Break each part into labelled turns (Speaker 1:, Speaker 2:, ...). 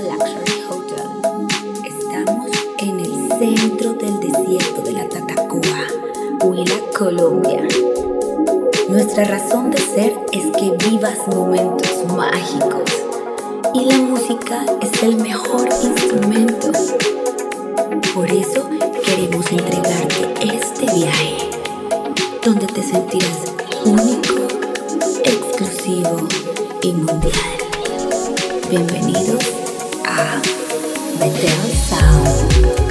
Speaker 1: Luxury Hotel. Estamos en el centro del desierto de la Tatacoa, Huila, Colombia. Nuestra razón de ser es que vivas momentos mágicos y la música es el mejor instrumento. Por eso queremos entregarte este viaje donde te sentirás único, exclusivo y mundial. Bienvenidos a Betel Sound.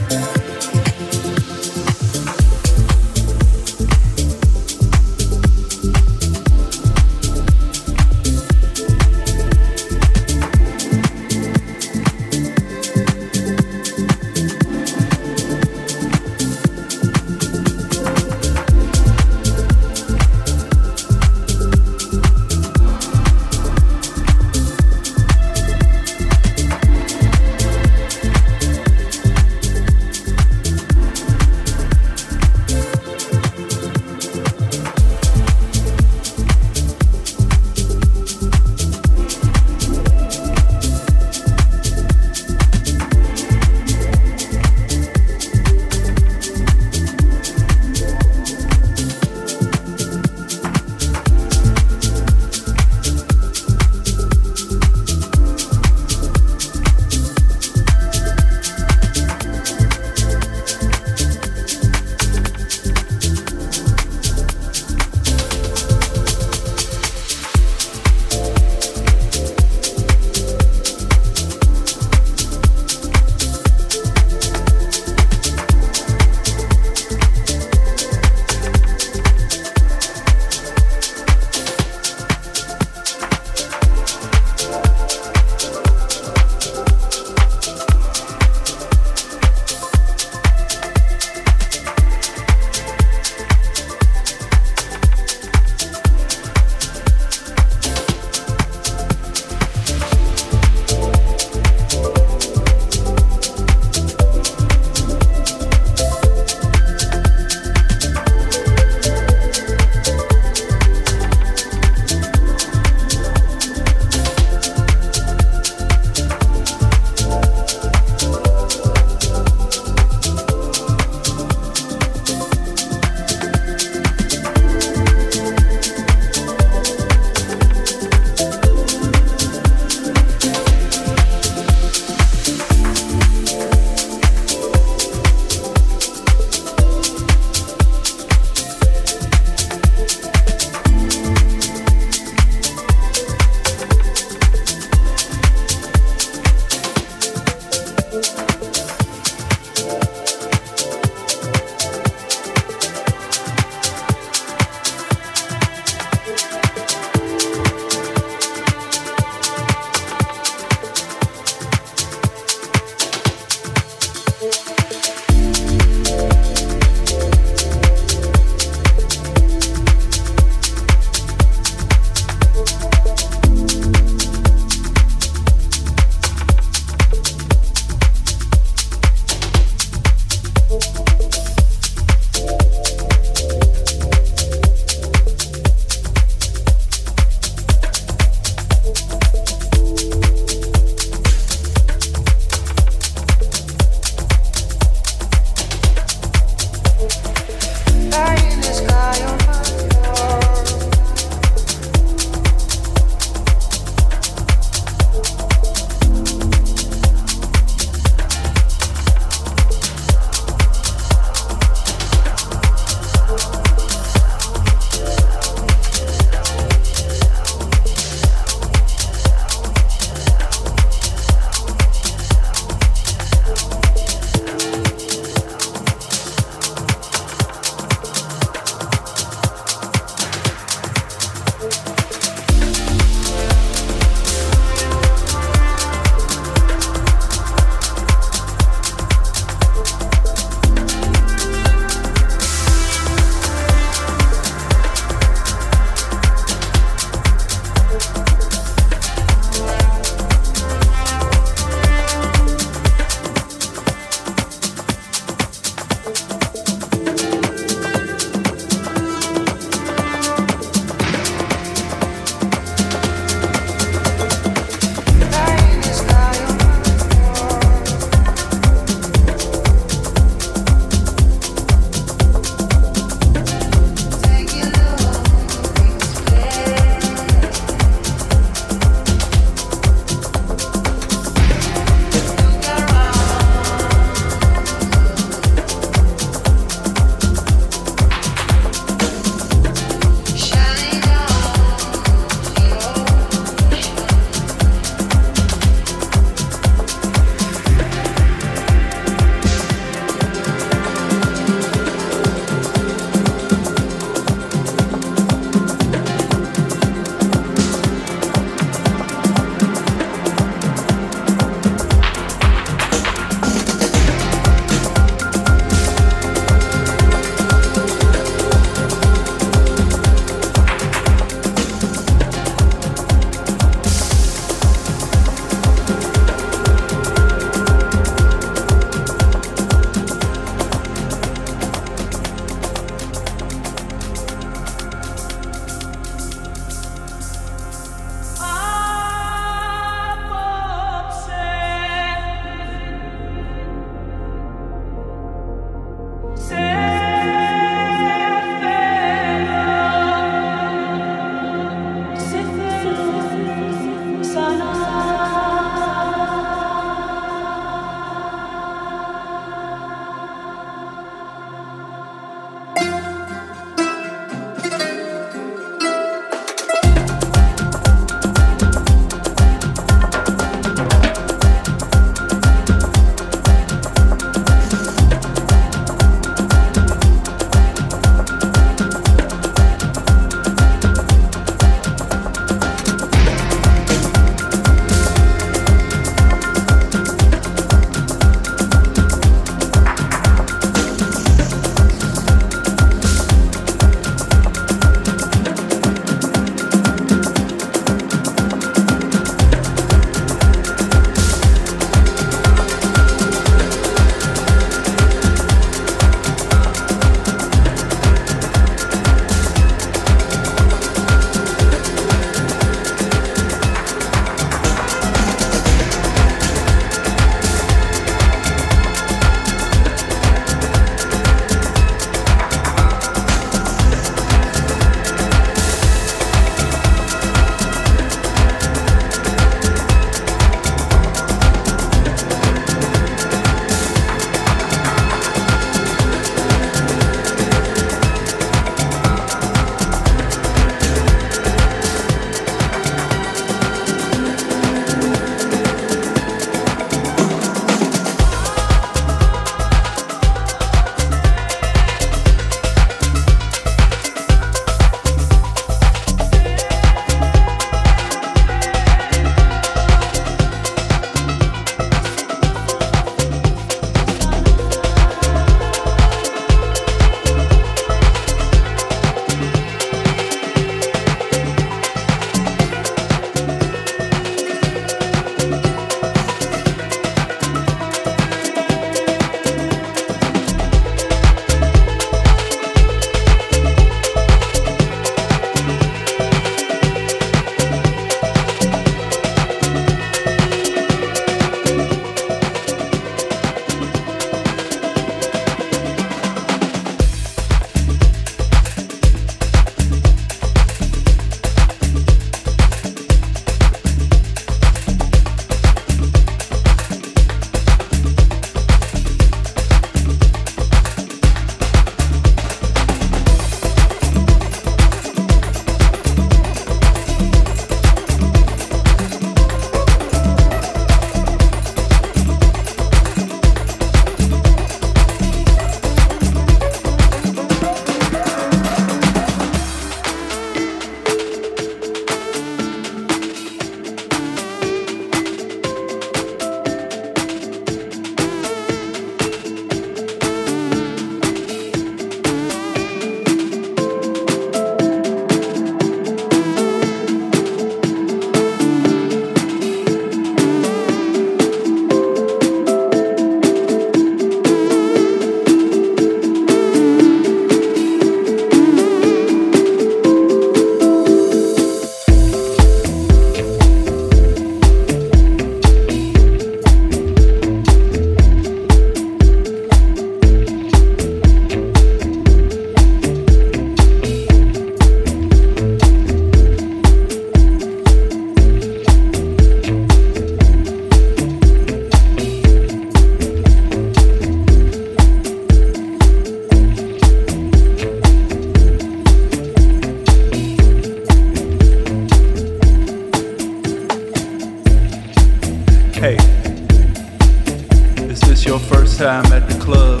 Speaker 2: First time at the club,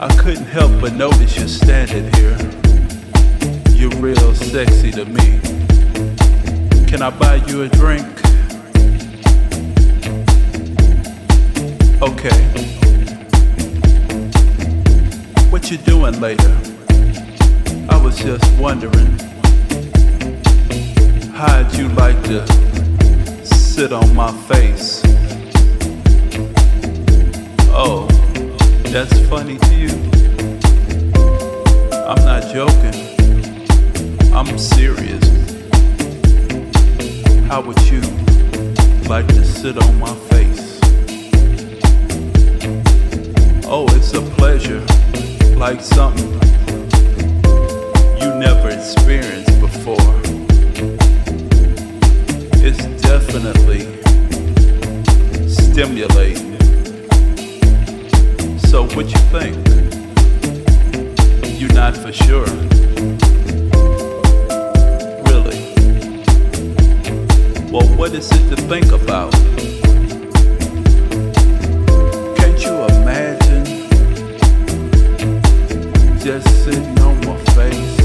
Speaker 2: I couldn't help but notice you standing here. You're real sexy to me. Can I buy you a drink? Okay. What you doing later? I was just wondering. How'd you like to sit on my face? Oh, that's funny to you? I'm not joking. I'm serious. How would you like to sit on my face? Oh, it's a pleasure, like something you never experienced before. It's definitely stimulating. What you think? You're not for sure. Really? Well, what is it to think about? Can't you imagine just sitting on my face?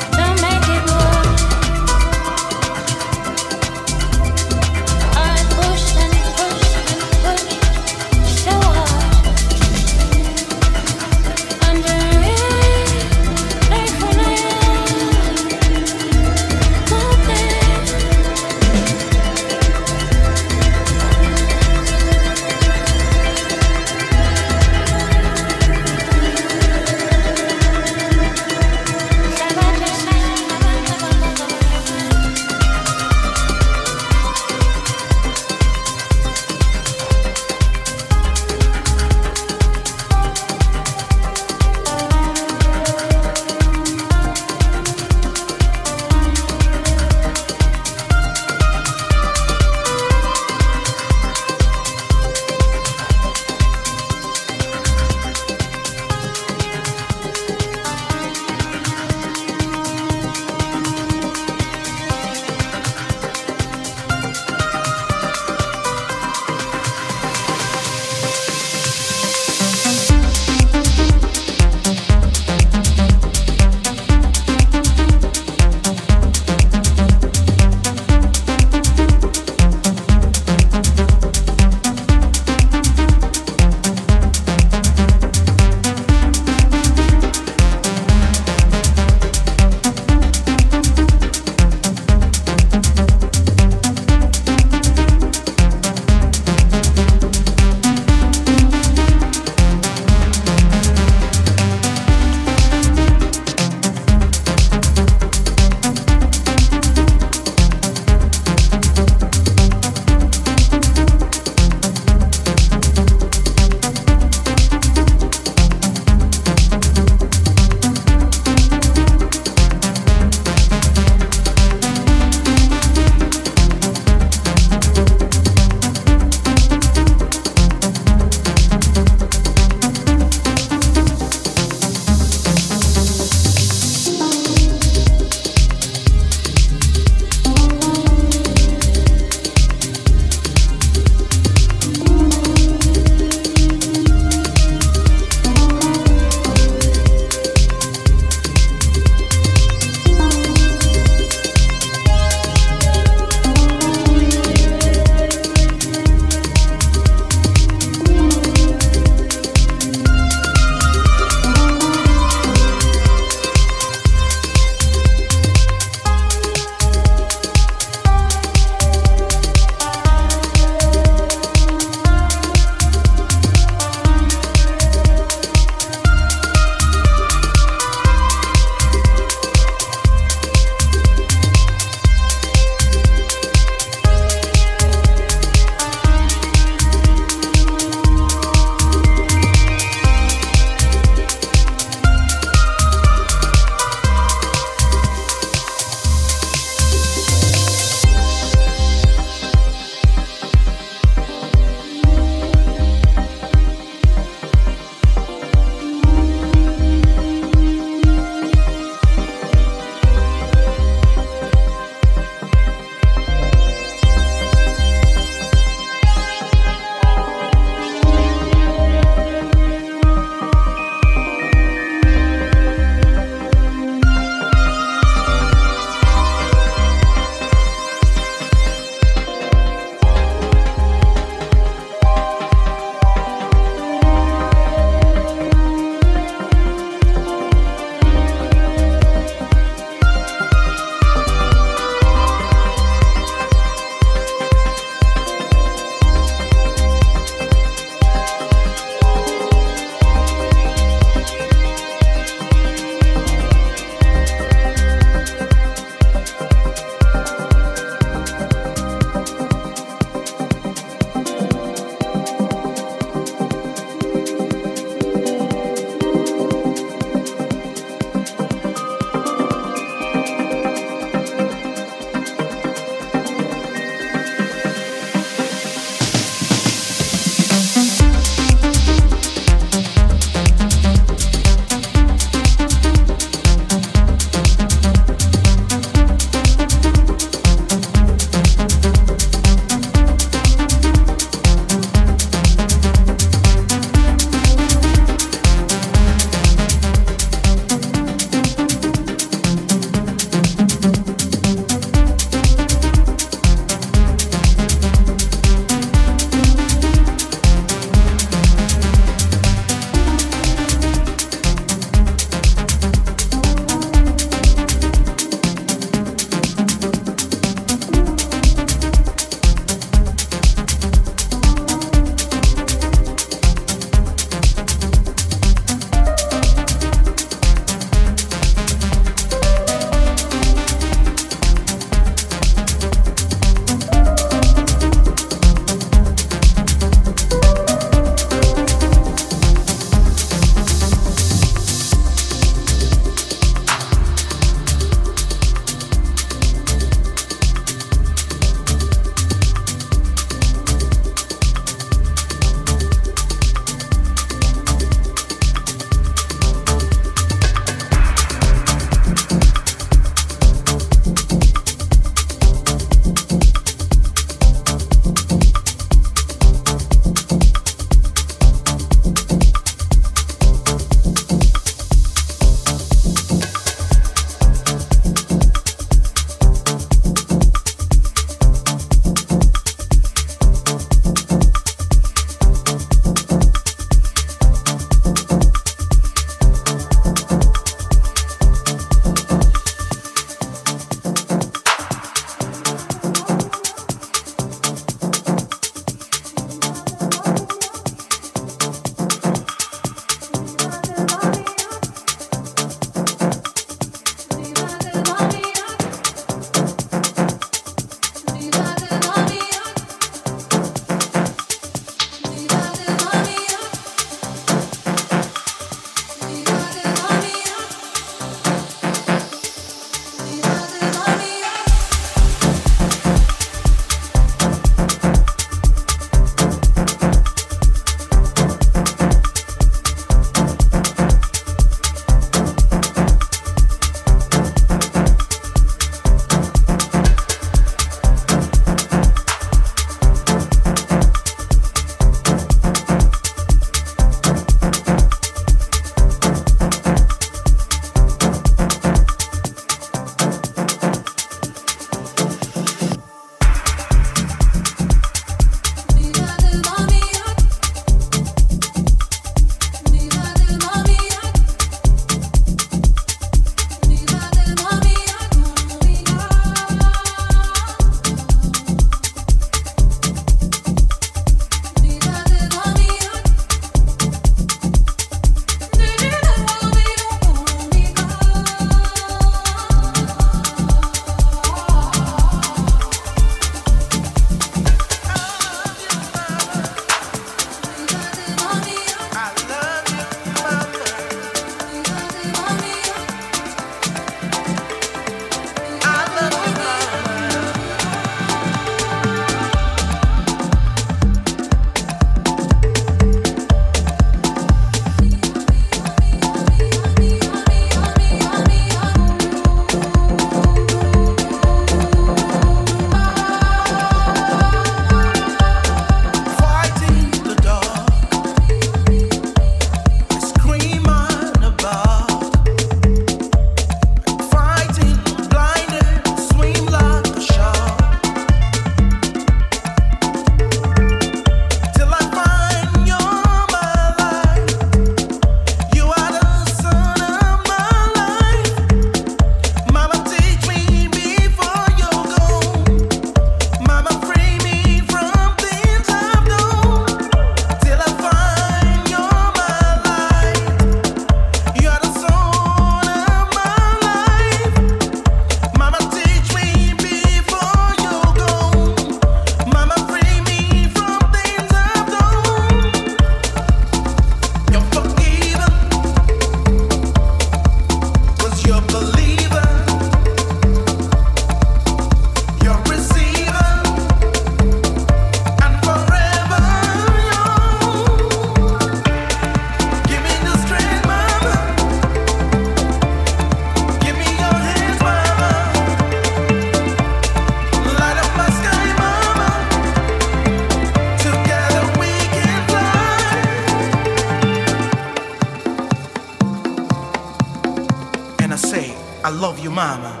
Speaker 3: Mama.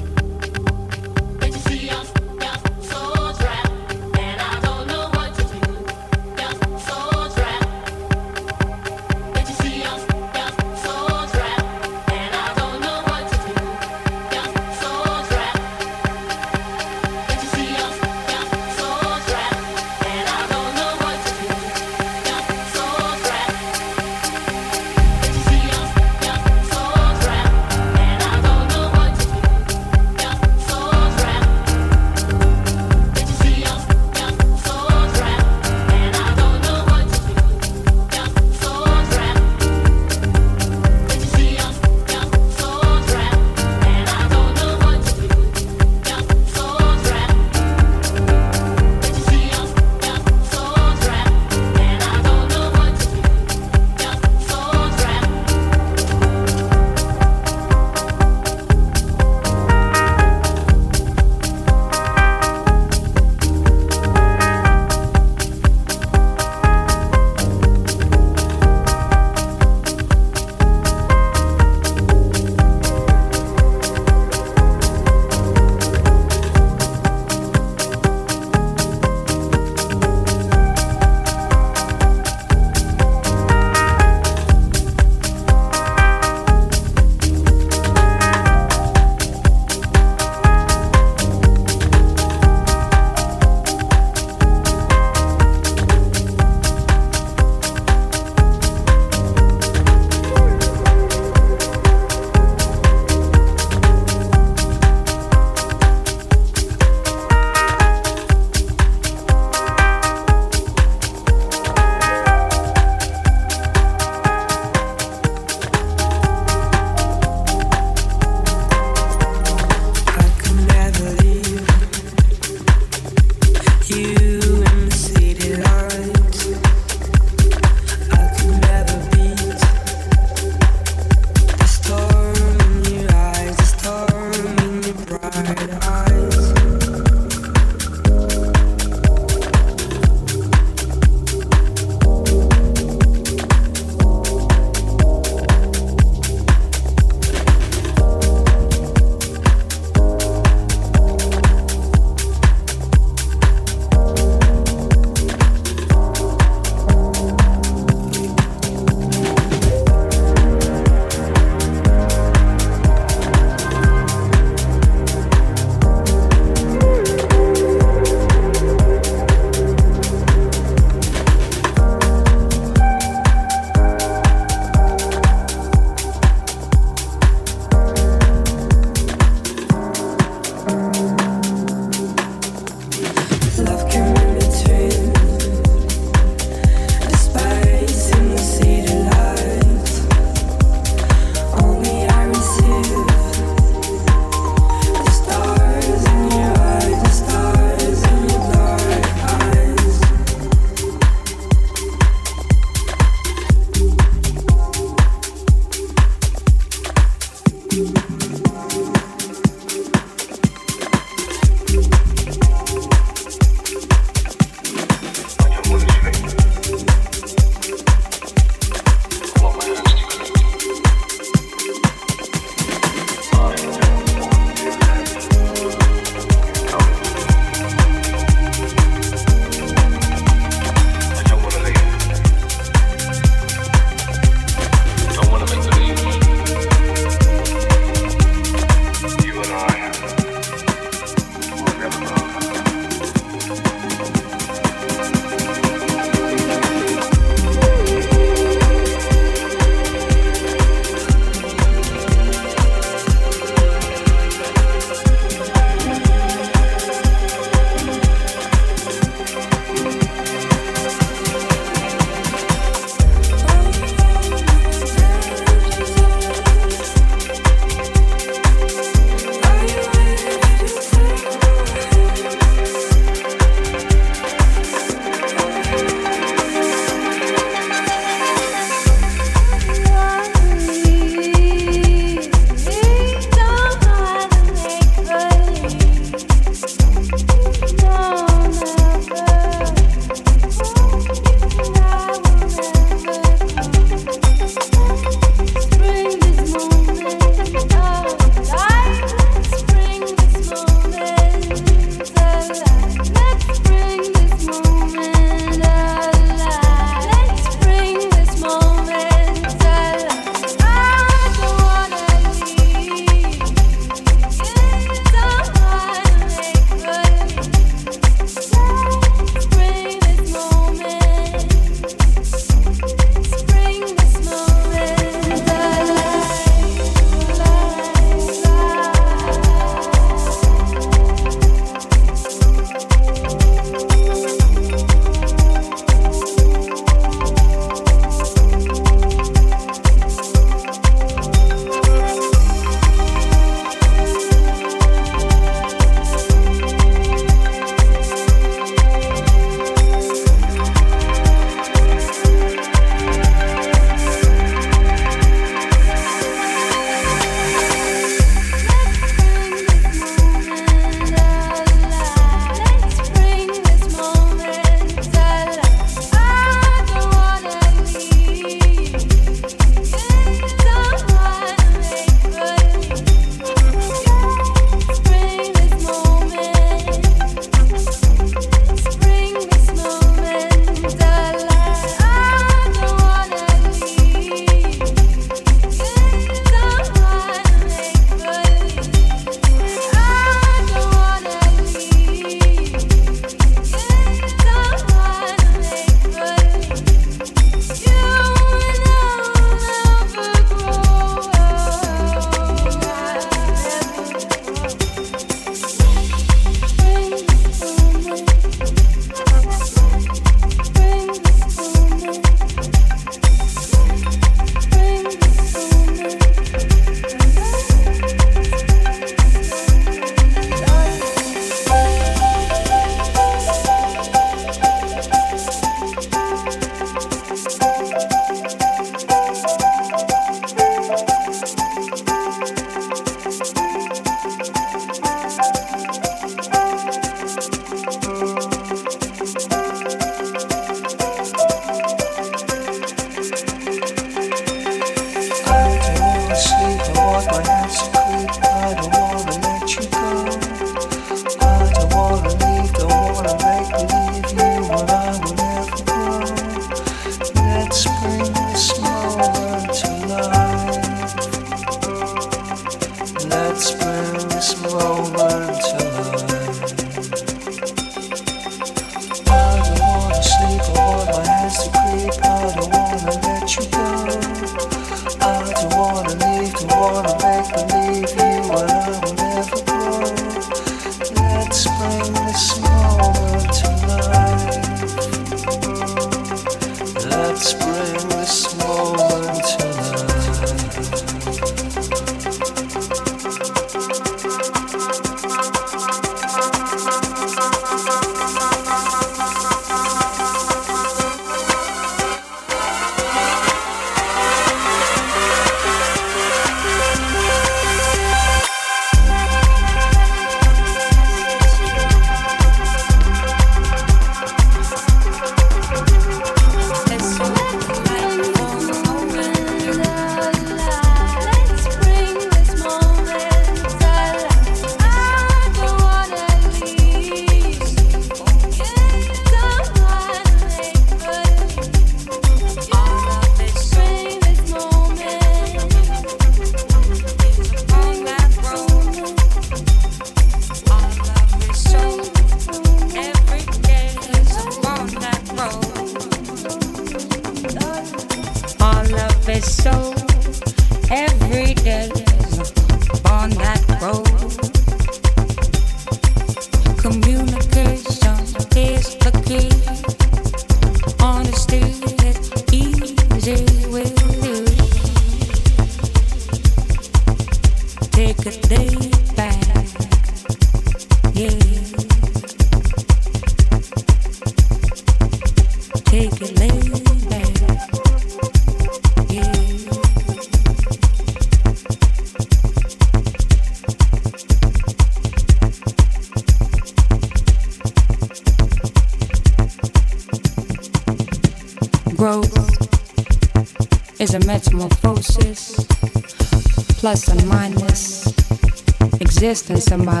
Speaker 4: Existence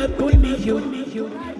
Speaker 4: my me,
Speaker 3: you.